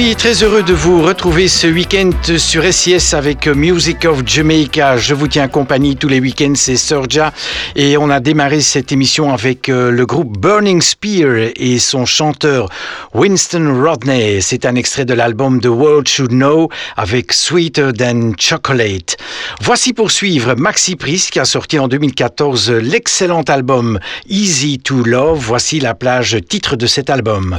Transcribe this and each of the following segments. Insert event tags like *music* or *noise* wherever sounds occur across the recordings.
suis très heureux de vous retrouver ce week-end sur SIS avec Music of Jamaica. Je vous tiens compagnie tous les week-ends, c'est Sorja. Et on a démarré cette émission avec euh, le groupe Burning Spear et son chanteur Winston Rodney. C'est un extrait de l'album The World Should Know avec Sweeter Than Chocolate. Voici pour suivre Maxi Priest qui a sorti en 2014 l'excellent album Easy to Love. Voici la plage titre de cet album.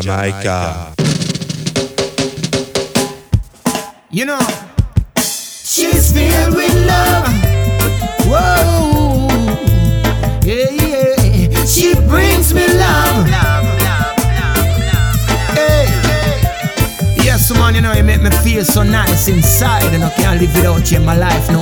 Jamaica. You know, she's filled with love. Whoa, yeah, yeah. She brings me love. Hey, yes, man, you know, you make me feel so nice inside, and I can't live without you in my life, no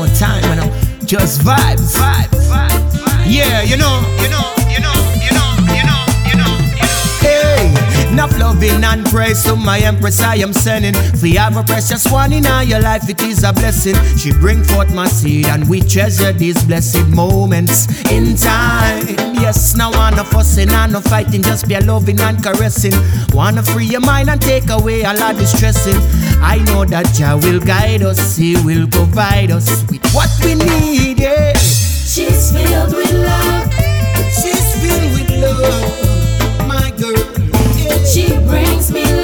praise to my empress I am sending. We have a precious one in all your life, it is a blessing. She bring forth my seed and we treasure these blessed moments in time. Yes, now I wanna fussing and no fighting, just be a loving and caressing. Wanna free your mind and take away a lot of stressing. I know that Jah will guide us, He will provide us with what we need. Yeah. She's filled with love. She's filled with love, my girl. Yeah. She brings me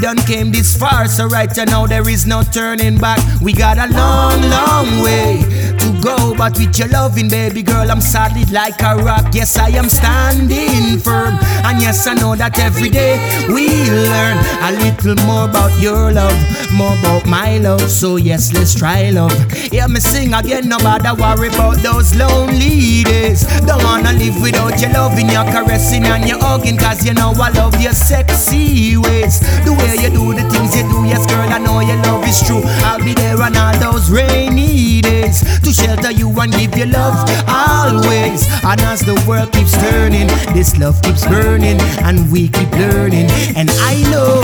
done came this far, so right now there is no turning back. We got a long, long way to go. But with your loving, baby girl, I'm solid like a rock. Yes, I am standing firm. And yes, I know that every day we learn a little more about your love, more about my love. So yes, let's try love. Hear me sing again, nobody worry about those lonely days. Don't wanna live without your loving, your caressing and your hugging, cause you know I love your sexy ways. The way you do the things you do, yes, girl, I know your love is true. I'll be there on all those rainy days to shelter you and give you love always. And as the world keeps turning, this love keeps burning, and we keep learning. And I know,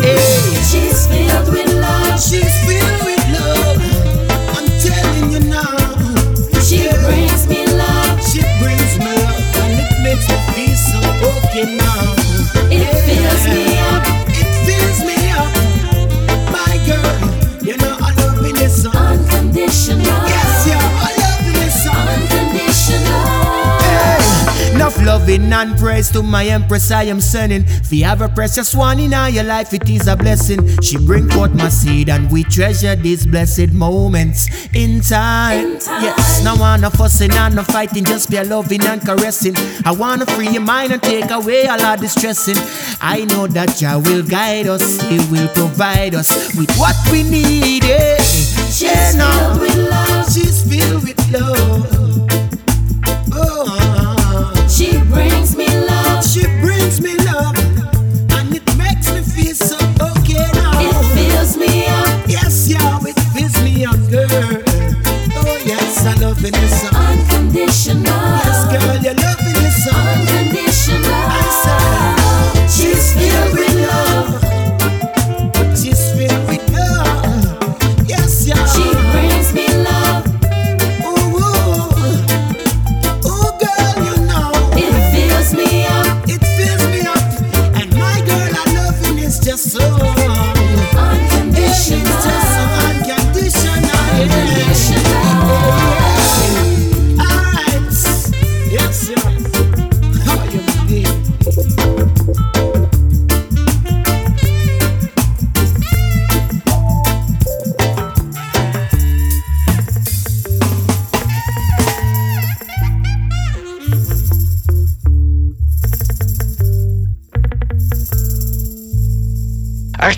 hey, She's filled with love. she's filled with love. I'm telling you now. She Yeah. brings me love. She brings me love and it makes me feel so okay now. It fills me up. Fills me up, my girl. Love loving and praise to my empress I am sending. If you have a precious one in all your life, it is a blessing. She bring forth my seed and we treasure these blessed moments in time. In time. Yes, no wanna fussing and no fighting, just be a loving and caressing. I wanna free your mind and take away all our distressing. I know that Jah will guide us, He will provide us with what we need. eh. She's Yeah, no.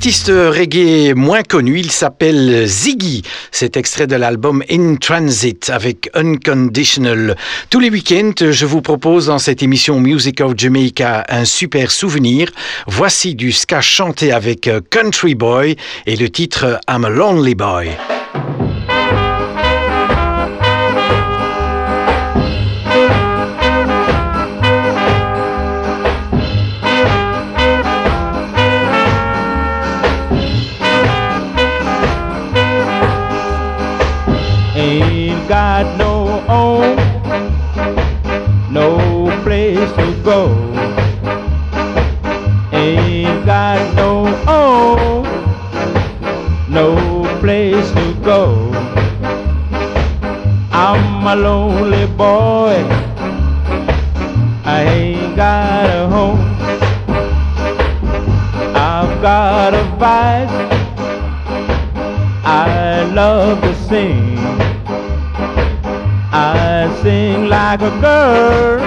Artiste reggae moins connu, il s'appelle Ziggy. C'est extrait de l'album In Transit avec Unconditional. Tous les week-ends, je vous propose dans cette émission Music of Jamaica un super souvenir. Voici du ska chanté avec Country Boy et le titre I'm a Lonely Boy. A lonely boy. I ain't got a home. I've got a vice. I love to sing. I sing like a girl,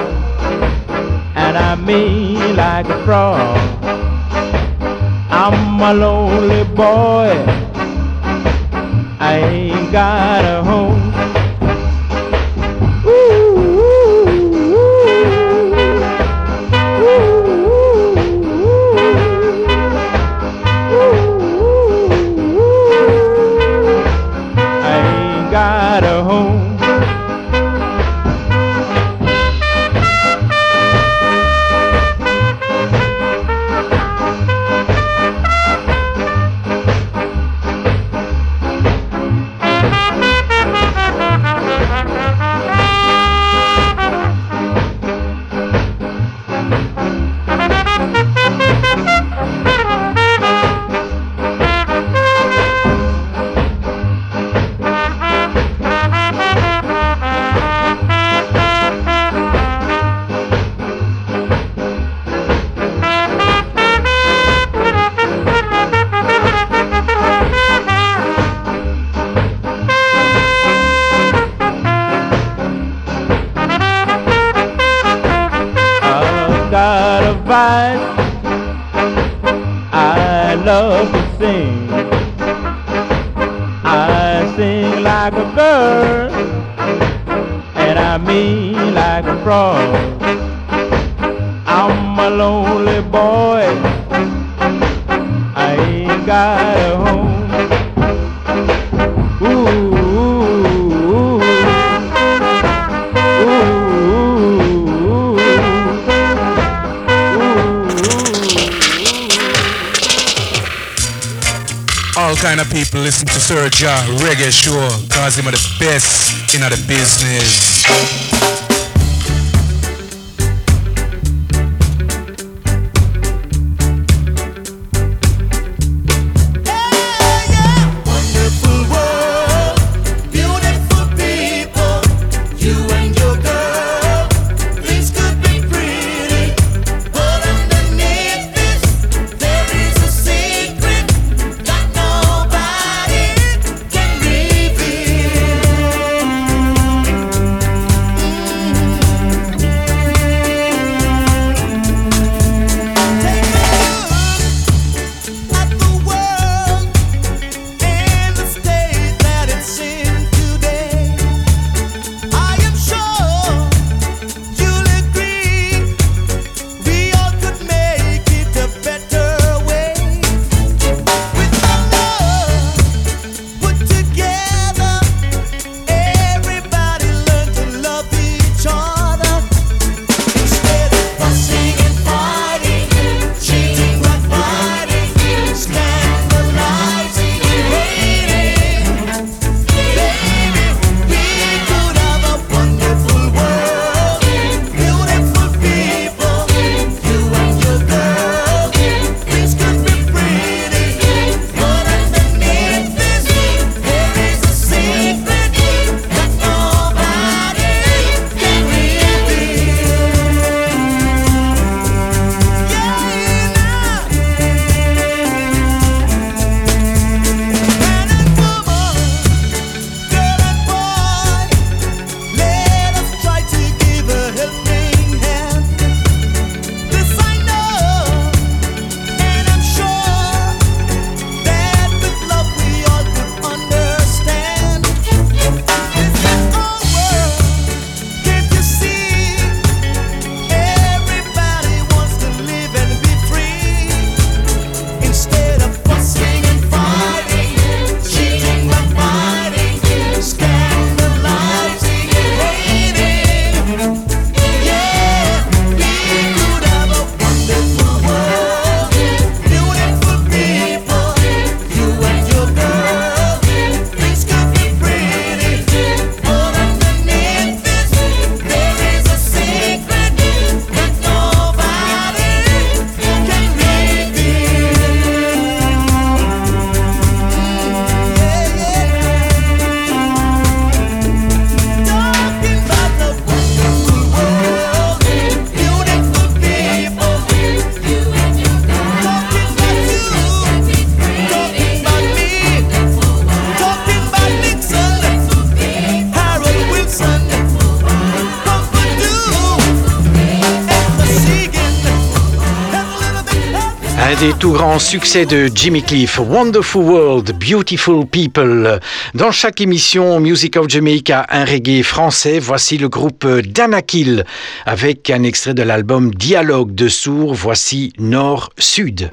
and I mean like a frog. I'm a lonely boy. I ain't got a home. And I mean like a frog. I'm a lonely boy. I ain't got a home. Of people listen to Sir Ja Reggae Show cause him are the best in the business. grand succès de Jimmy Cliff, Wonderful World, Beautiful People. Dans chaque émission Music of Jamaica, un reggae français, voici le groupe Danakil avec un extrait de l'album Dialogue de sourds, voici Nord-Sud.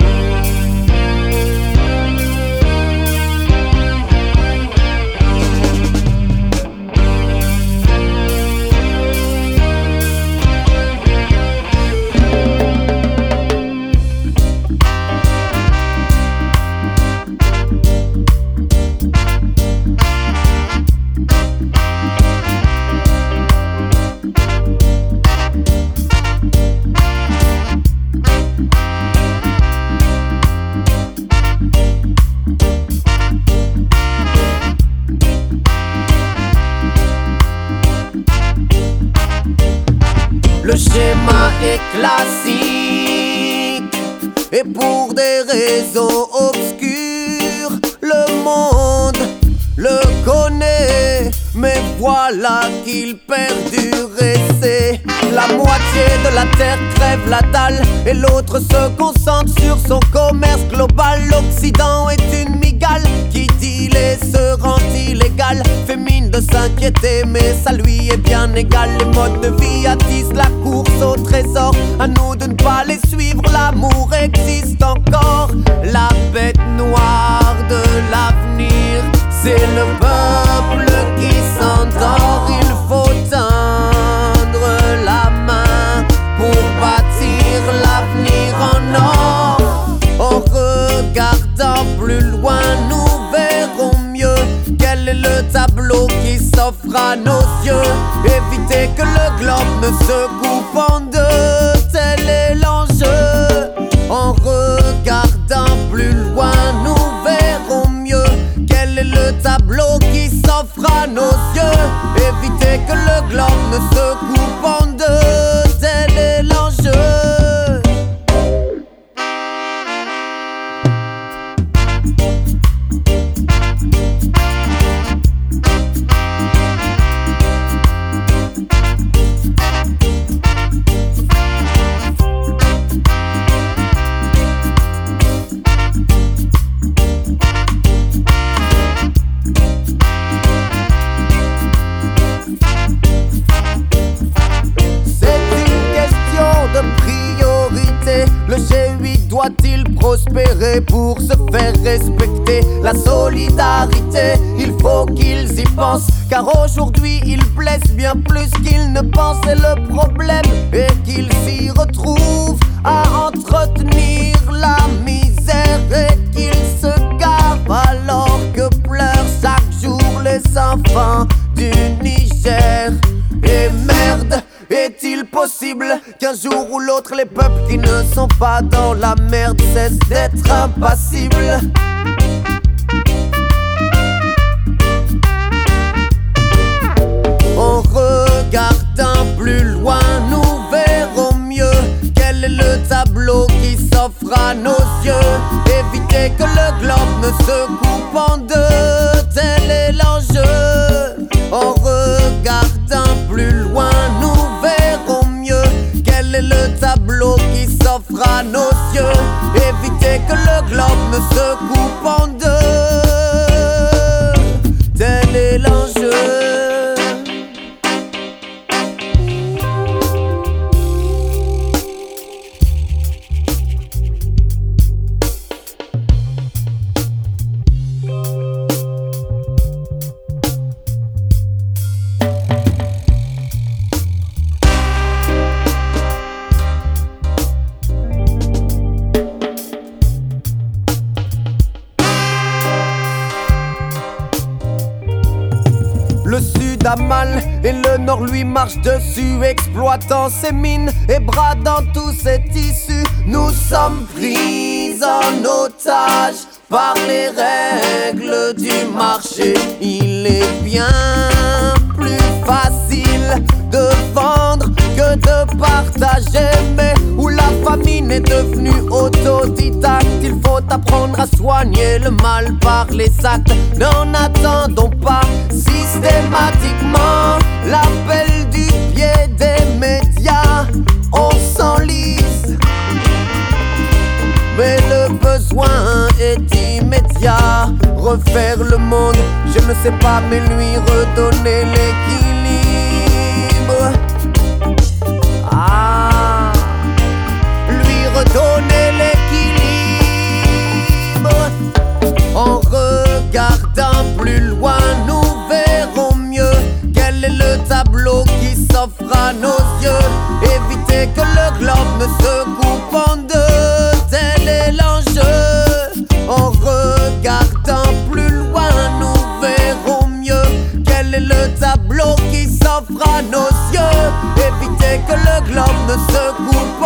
marche dessus, exploitant ses mines et bradant tous ses tissus. Nous sommes pris en otage par les règles du marché. Il est bien. partager, mais où la famine est devenue autodidacte. Il faut apprendre à soigner le mal par les actes. N'en attendons pas systématiquement l'appel du pied des médias. On s'enlise, mais le besoin est immédiat. Refaire le monde, je ne sais pas, mais lui redonner l'équilibre. Lui redonner l'équilibre. En regardant plus loin, nous verrons mieux quel est le tableau qui s'offre à nos yeux. Éviter que le globe ne se coupe en deux, tel est l'enjeu. En regardant plus loin, nous verrons mieux quel est le tableau qui s'offre à nos yeux. Éviter que le globe ne se coupe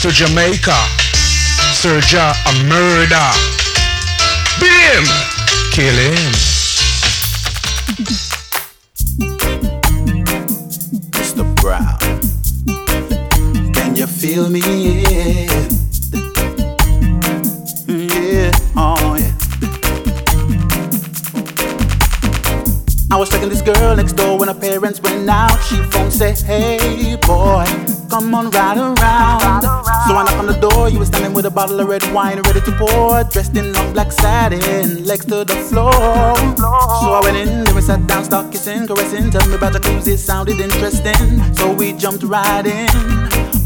to Jamaica, Serja a murder. Beat him, kill him. Mr. Brown. Can you feel me? Yeah. Oh, yeah. I was checking this girl next door when her parents went out. She phone said, Hey boy, come on around. With a bottle of red wine ready to pour, dressed in long black satin, legs to the floor. So I went in, then we sat down, start kissing, caressing. Tell me about it sounded interesting. So we jumped right in.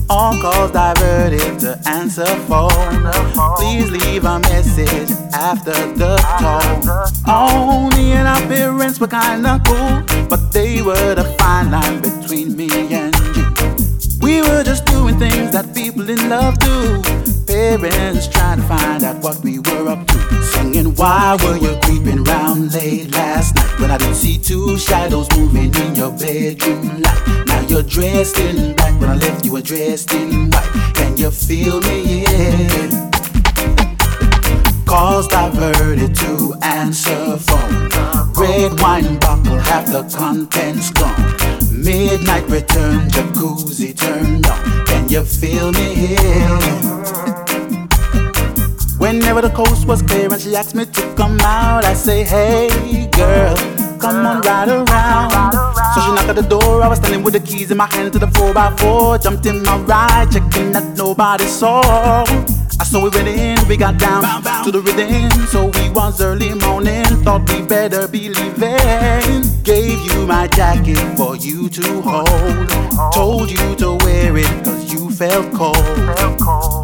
All calls diverted to answer phone. Please leave a message after the tone. And our parents were kinda cool, but they were the fine line between me and you. We were just doing things that people in love do. Parents trying to find out what we were up to. Singing, why were you creeping round late last night when I didn't see two shadows moving in your bedroom light? Now you're dressed in black when I left you were dressed in white. Can you feel me? Yeah. Calls diverted to answer phone. Red wine bottle, half the contents gone. Midnight return, jacuzzi turned on. Can you feel me here? Whenever the coast was clear and she asked me to come out, I say, Hey girl, come on ride around. So she knocked at the door, I was standing with the keys in my hand to the 4x4. Jumped in my ride, checking that nobody saw. I saw we went in, we got down to the rhythm. So we was early morning, thought we better be leaving. Gave you my jacket for you to hold. Told you to wear it felt cold.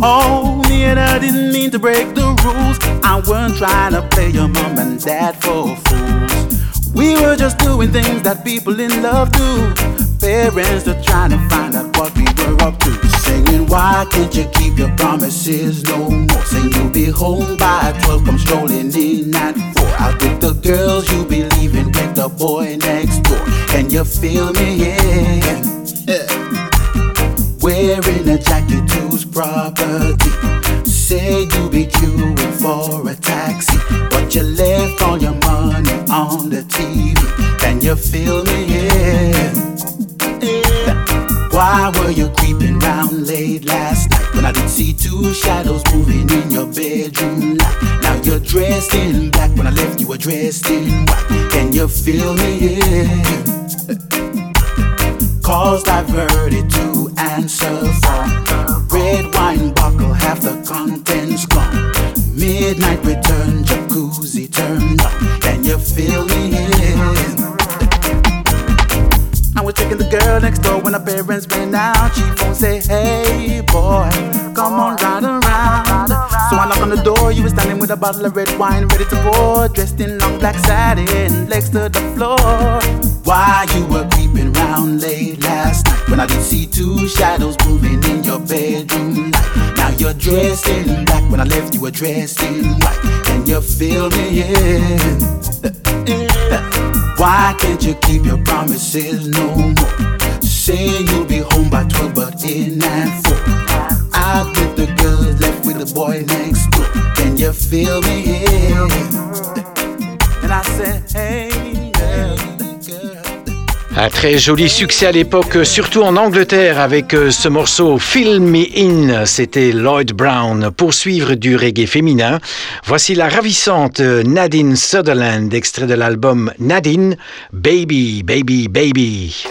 Oh, me and I didn't mean to break the rules. I weren't trying to play your mom and dad for fools. We were just doing things that people in love do. Parents are trying to find out what we were up to. Singing, why can't you keep your promises no more? Saying you'll be home by 12, come strolling in at 4. Out with the girls you be leaving with the boy next door. Can you feel me? Yeah. yeah. Wearing a jacket whose property. Say you be queuing for a taxi, but you left all your money on the TV. Can you feel me? Yeah. Why were you creeping round late last night when I didn't see two shadows moving in your bedroom light? Now you're dressed in black when I left you were dressed in white. Can you feel me? Yeah. Calls diverted to answer phone. Red wine bottle, half the contents gone. Midnight return, jacuzzi turned on. Can you feel me? I was checking the girl next door when her parents went out. She phone say, Hey boy, come on ride around. So I knocked on the door, you were standing with a bottle of red wine ready to pour. Dressed in long black satin, legs to the floor. Why you were creeping round late last night when I did see two shadows moving in your bedroom light. Now you're dressed in black when I left you were dressed in white. Can you feel me? in. *laughs* Why can't you keep your promises no more? Saying you'll be home by 12, but in at 4. Out with the girls, left with the boy next door. Can you feel me? in? *laughs* And I said, hey. Un très joli succès à l'époque, surtout en Angleterre, avec euh, ce morceau Fill Me In. C'était Lloyd Brown. Pour suivre du reggae féminin, voici la ravissante Nadine Sutherland, extrait de l'album Nadine, Baby, Baby, Baby.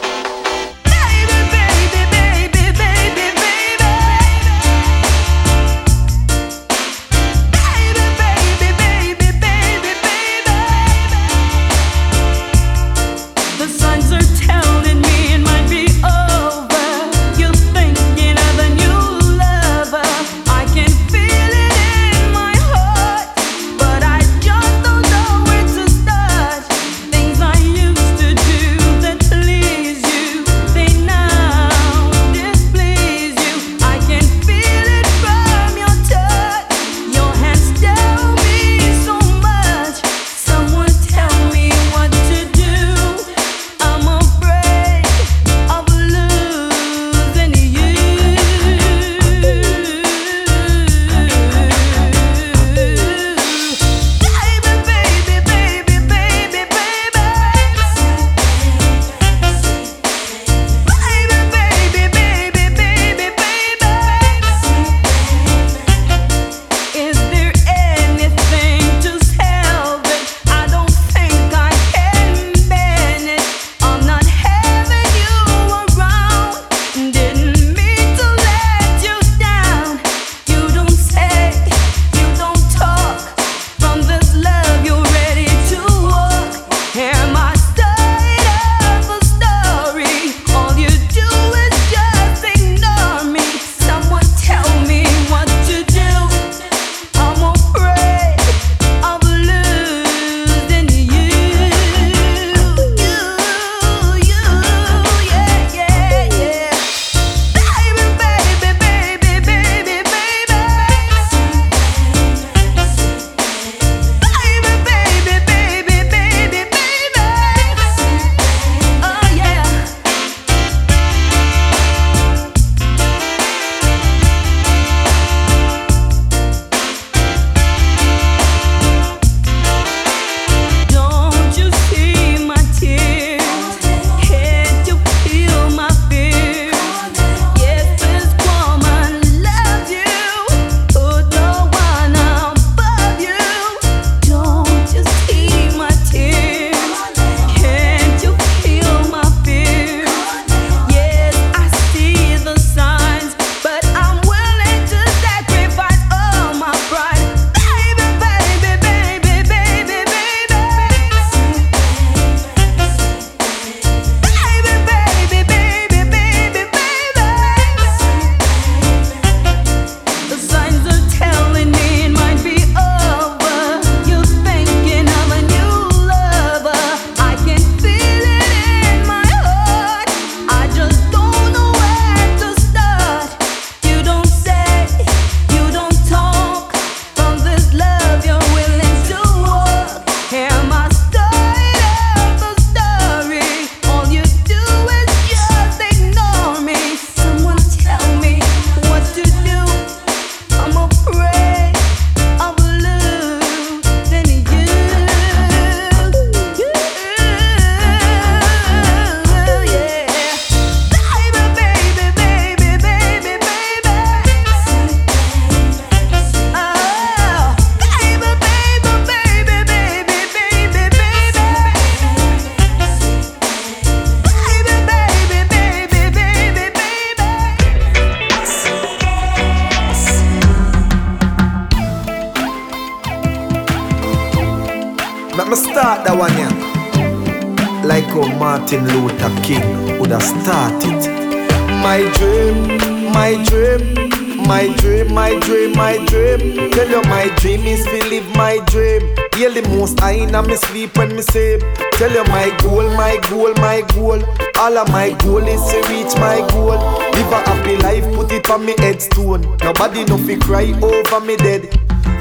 Over me dead.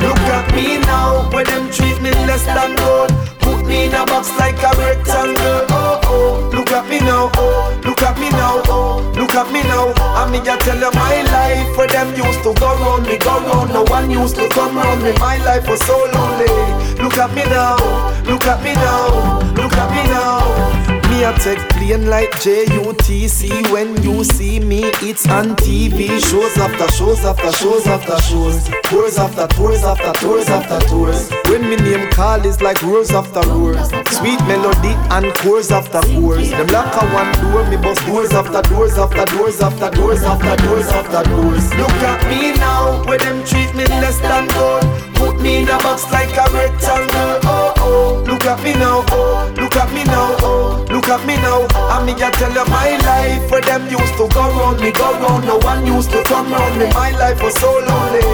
Look at me now, when them treat me less than gold. Put me in a box like a rectangle. Oh oh, look at me now. Oh, look at me now. Oh, look at me now. I me just tell you my life. Where them used to go round me, go round. No one used to come round me. My life was so lonely. Look at me now. Look at me now. Look at me now. Me a take plane like JUTC When you see me, it's on TV Shows after shows after shows after shows. Tours after tours after tours after tours. When me name call is like roars after roars Sweet melody and chorus after chorus Them lock a one door, me bust doors after doors after doors after doors after doors after doors. Look at me now, where them treat me less than gold Put me in a box like a rectangle Oh oh, look at me now, oh. Look at me now, oh. Look at me now, I me just tell you my life. Where them used to go round me, go round. No one used to come round me. My life was so lonely.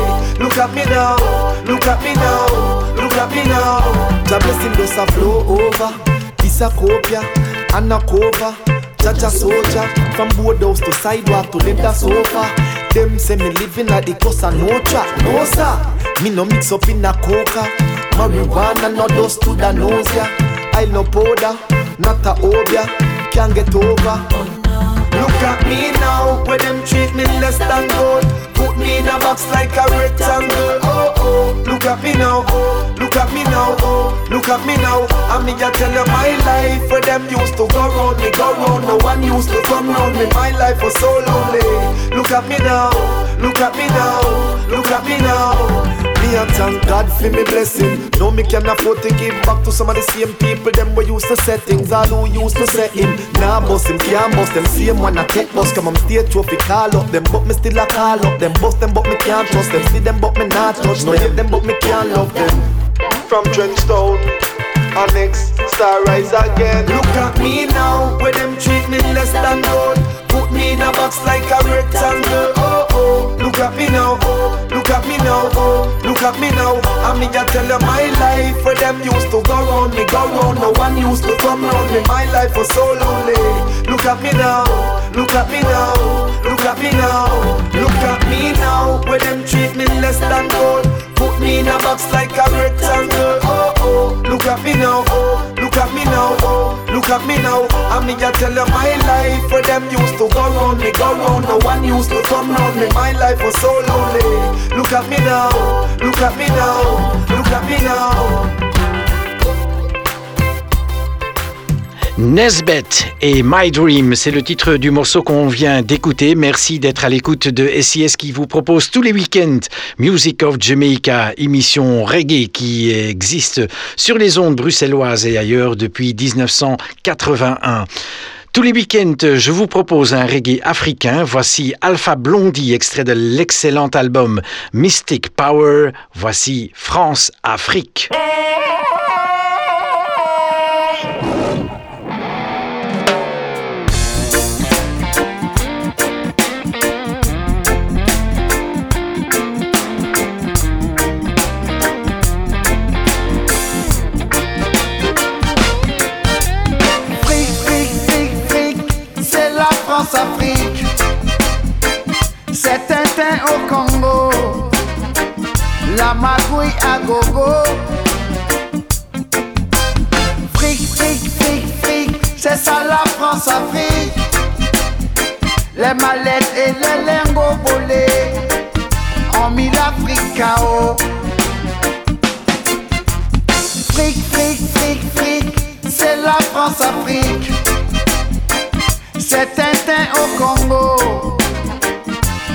Look at me now, look at me now. Look at me now. The blessing does a flow over. This a copia and a cover. Jaja soldier From boardhouse to sidewalk to leather sofa Them say me living like the Cosa Nostra No sir, me no mix up in a coca. Marijuana no dust to the nose yeah. I no powder, not a obeah Can't get over. Look at me now, where them treat me less than gold. Put me in a box like a rectangle Look at me now, Look at me now, Look at me now. I me just tell you my life Where them used to go round me, go round. No one used to come round me. My life was so lonely. Look at me now, look at me now Look at me now me and thank God for me blessing. No, me can afford to give back to some of the same people. Them we used to set things, all who used to set him. Now nah, bust him, can't bust them. Same one I take bus, come on stage trophy, call up them, but me still a call up them. Bust them, but me can't trust them. See them, but me not touch. No, hate them, but me can't love them. From Trenchtown. Our next star rise again. Look at me now, where them treat me less than gold. Put me in a box like a rectangle. Oh oh, look at me now. Oh, look at me now. Oh, look at me now. I me just tell you my life. Where them used to go round me, go round. No one used to come round me. My life was so lonely. Look at me now. Look at me now. Look at me now. Look at me now. Where them treat me less than gold. Put me in a box like a rectangle. Oh oh, look at me now. Oh, look at me now. Look at me now. I me just tell you my life. Where them used to go round me, go round. No one used to come round me. My life was so lonely. Look at me now. Look at me now. Look at me now. Nesbet et My Dream, c'est le titre du morceau qu'on vient d'écouter. Merci d'être à l'écoute de SIS qui vous propose tous les week-ends Music of Jamaica, émission reggae qui existe sur les ondes bruxelloises et ailleurs depuis 1981. Tous les week-ends, je vous propose un reggae africain. Voici Alpha Blondie, extrait de l'excellent album Mystic Power. Voici France-Afrique. France-Afrique. C'est Tintin au Congo, la magouille à gogo. Fric, fric, fric, fric, c'est ça la France-Afrique. Les mallettes et les lingots volés ont mis l'Afrique KO. Fric, fric, fric, fric, c'est la France-Afrique. C'est Tintin au Congo,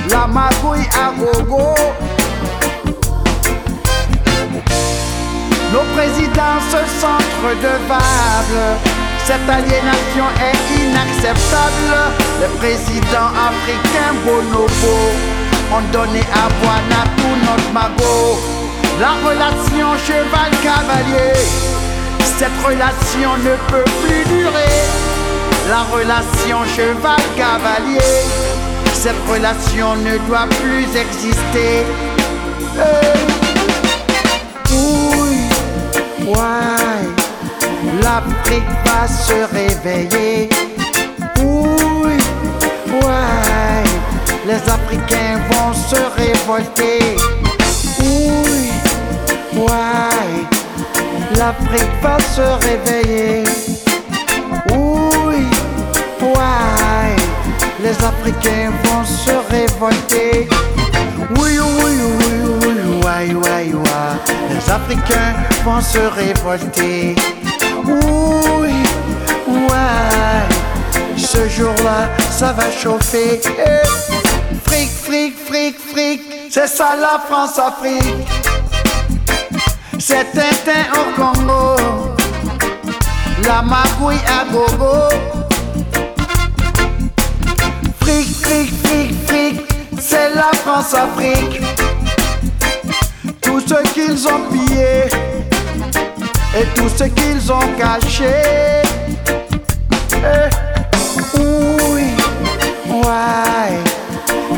la magouille à gogo. Nos présidents se sentent redevables. Cette aliénation est inacceptable. Les présidents africains bonobo ont donné à Boana tout notre magot. La relation cheval-cavalier, cette relation ne peut plus durer la relation cheval-cavalier. cette relation ne doit plus exister. Oui, ouais, l'Afrique va se réveiller. Oui, ouais, les Africains vont se révolter. Oui, ouais, l'Afrique va se réveiller. Les Africains vont se révolter. Oui, oui, oui, oui, ouais, ouais, les Africains vont se révolter. Oui, ouais, ce jour-là, ça va chauffer. Eh, fric, fric, fric, fric, c'est ça la France-Afrique. C'est Tintin au Congo, la magouille à gogo. La France-Afrique. Tout ce qu'ils ont pillé et tout ce qu'ils ont caché. Eh, oui, ouais,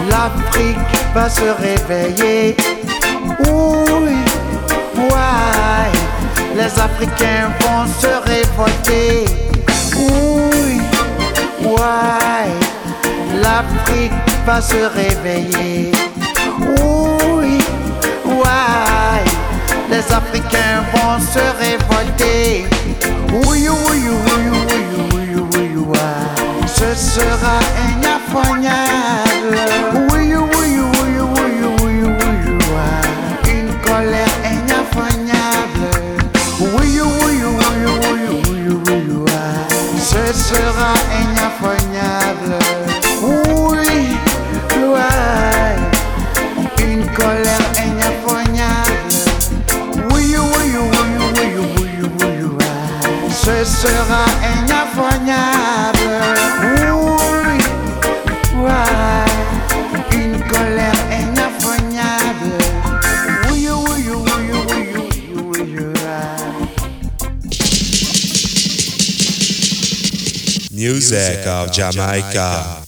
l'Afrique va se réveiller. Oui, ouais, les Africains vont se révolter. Oui, ouais, l'Afrique va se réveiller. Les Africains vont se révolter. Oui, oui, oui, oui. Ce sera inaffrognable. Oui, Music of Jamaica.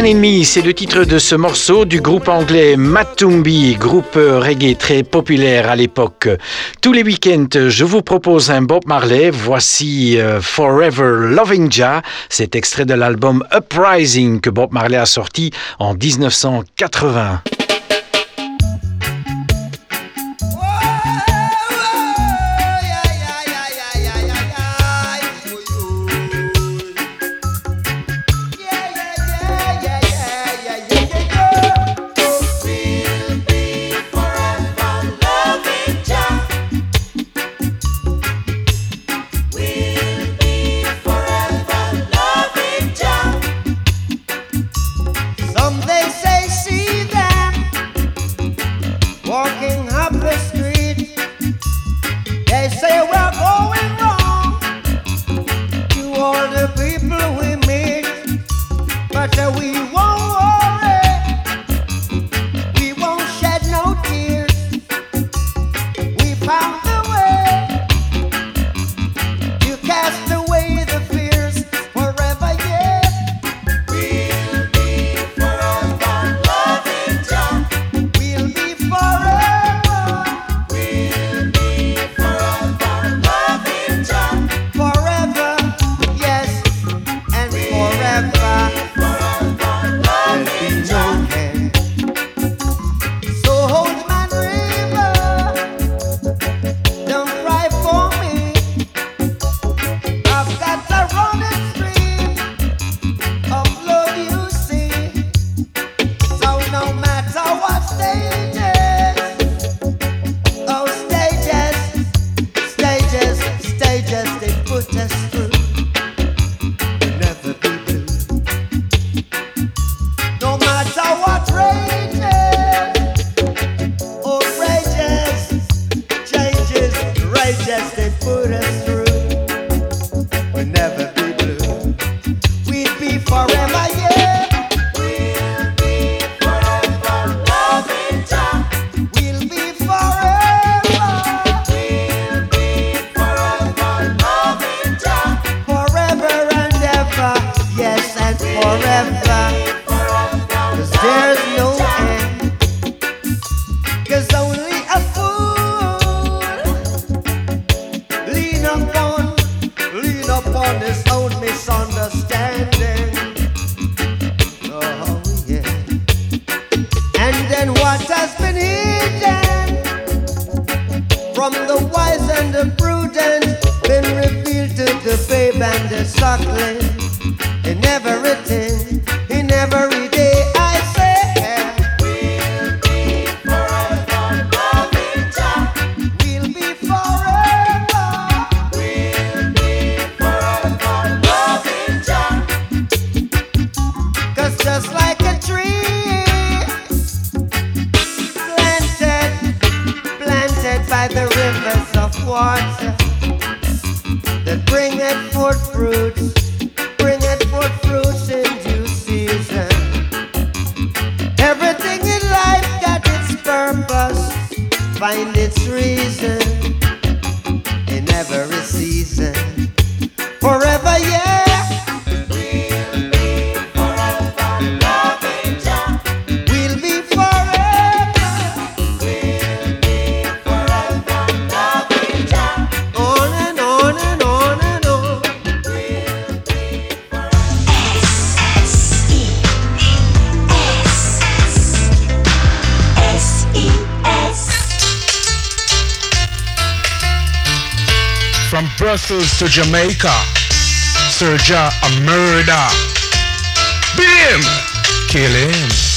C'est le titre de ce morceau du groupe anglais Matumbi, groupe reggae très populaire à l'époque. Tous les week-ends, je vous propose un Bob Marley. Voici euh, Forever Loving Ja, cet extrait de l'album Uprising que Bob Marley a sorti en 1980. Jamaica. Sergio a murder. Bim. Kill him.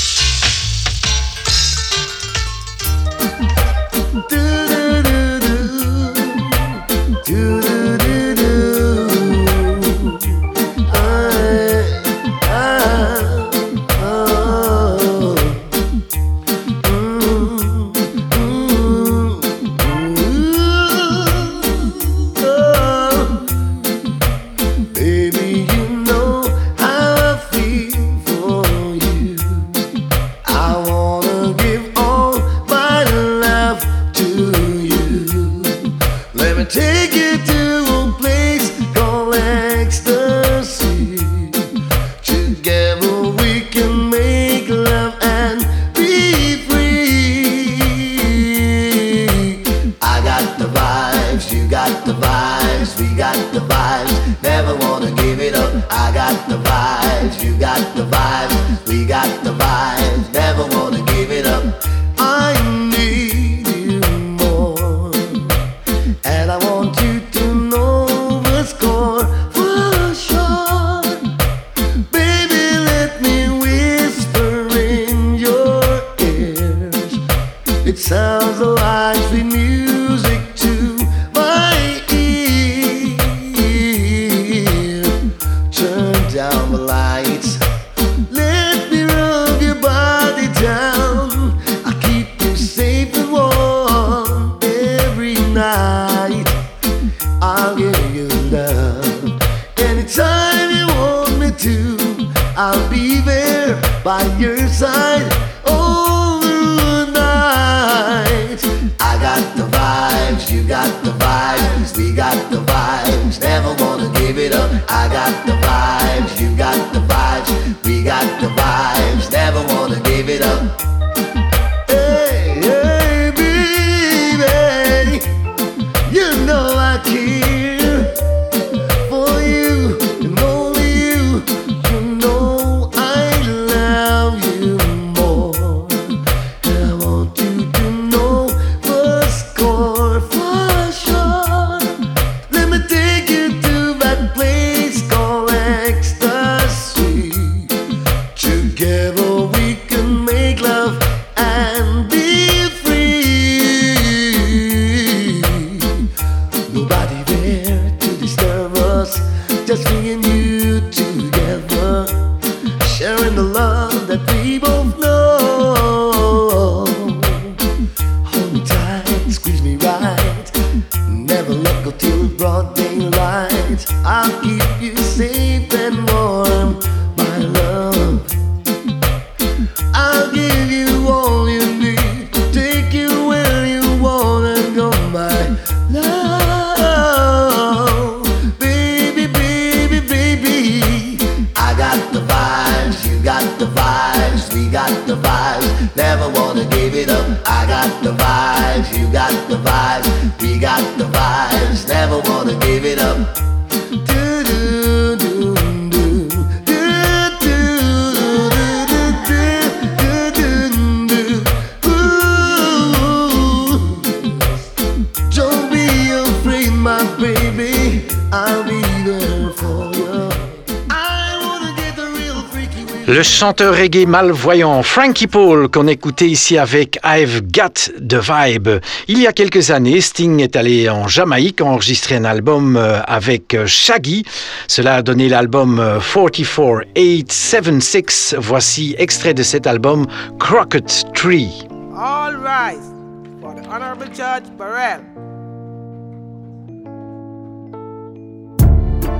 Chanteur reggae malvoyant Frankie Paul qu'on écoutait ici avec I've Got the Vibe. Il y a quelques années, Sting est allé en Jamaïque enregistrer un album euh, avec euh, Shaggy. Cela a donné l'album euh, 44876. Voici extrait de cet album Crockett Tree. All rise for the Honorable Judge Burrell.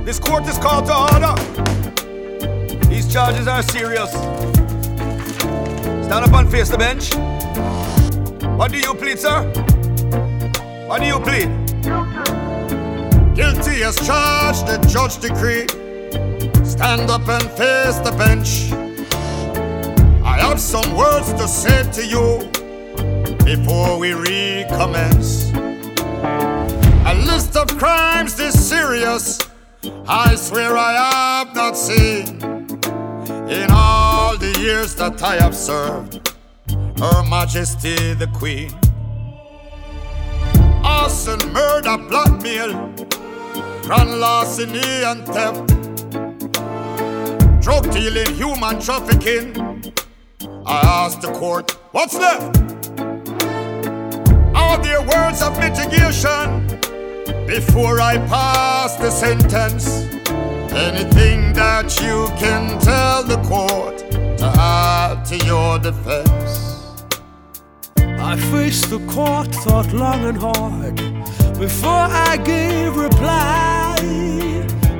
This court is called to. These charges are serious. Stand up and face the bench. What do you plead, sir? What do you plead? Guilty as charged, the judge decree. Stand up and face the bench. I have some words to say to you before we recommence. A list of crimes this serious, I swear I have not seen in all the years that I have served Her Majesty the Queen. Arson, murder, blackmail, grand larceny and theft, drug dealing, human trafficking. I ask the court, what's left? Are there words of mitigation before I pass the sentence? Anything that you can tell the court to add to your defense? I faced the court, thought long and hard before I gave reply.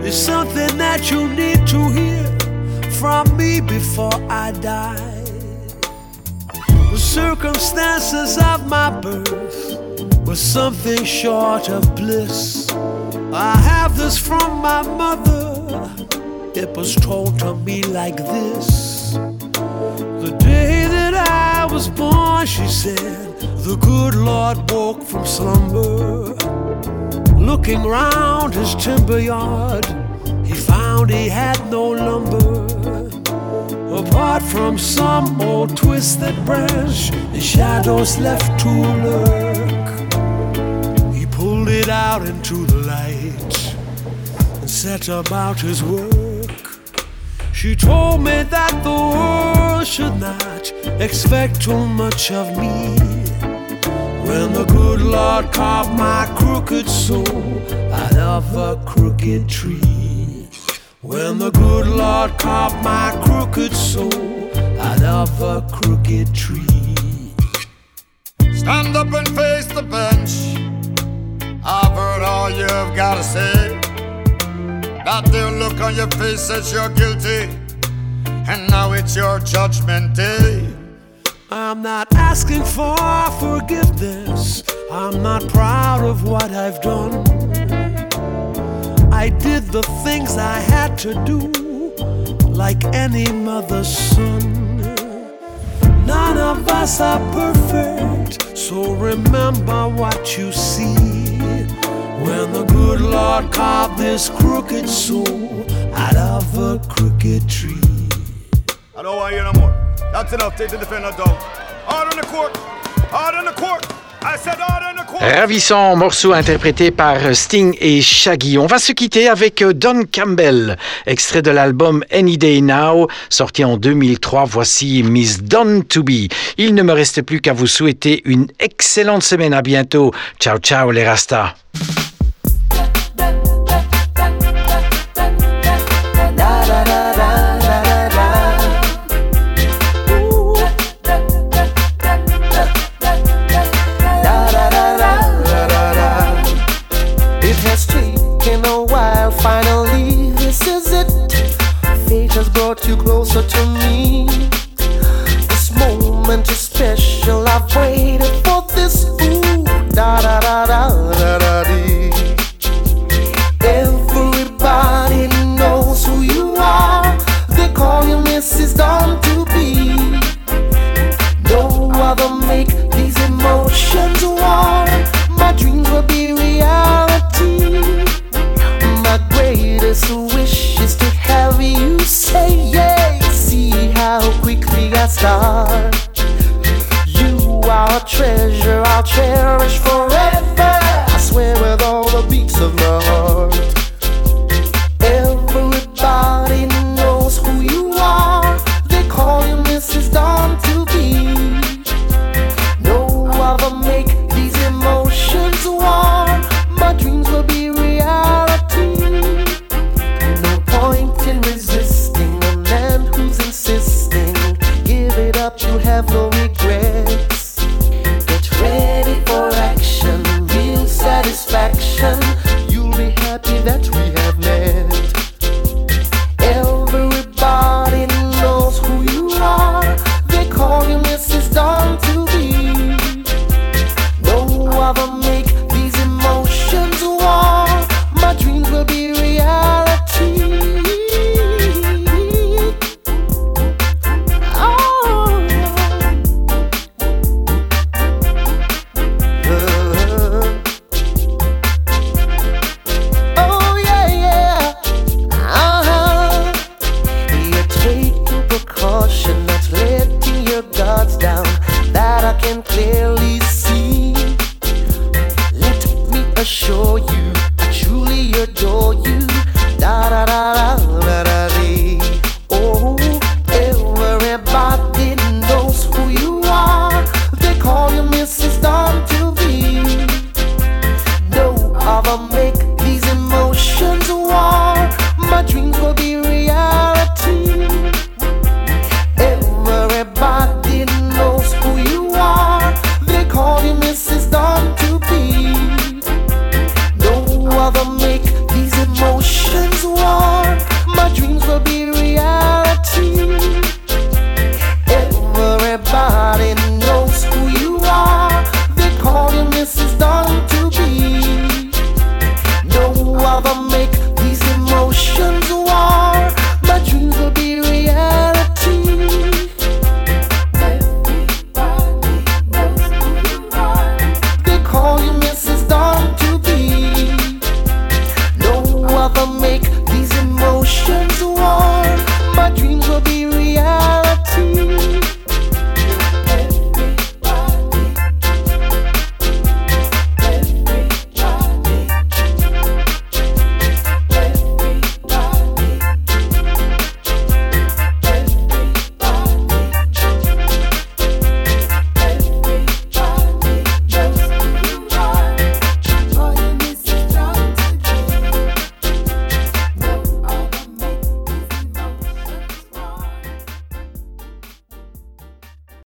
It's something that you need to hear from me before I die. The circumstances of my birth were something short of bliss. I have this from my mother. It was told to me like this. The day that I was born, she said, the good Lord woke from slumber. Looking round his timber yard, he found he had no lumber. Apart from some old twisted branch, the shadows left to lurk. He pulled it out into the light set about his work. She told me that the world should not expect too much of me. When the good Lord carved my crooked soul out of a crooked tree. When the good Lord carved my crooked soul out of a crooked tree. Stand up and face the bench. I've heard all you've got to say. That there look on your face says you're guilty. And now it's your judgment day. I'm not asking for forgiveness. I'm not proud of what I've done. I did the things I had to do, like any mother's son. None of us are perfect, so remember what you see. When the good Lord carved this crooked soul out of a crooked tree. I don't want to hear no more. That's enough. Take the down. On the court. Hard on the court. On the. Ravissant morceau interprété par Sting et Shaggy. On va se quitter avec Don Campbell, extrait de l'album Any Day Now, sorti en 2003. Voici Miss Don to Be. Il ne me reste plus qu'à vous souhaiter une excellente semaine. À bientôt. Ciao, ciao, les Rastas.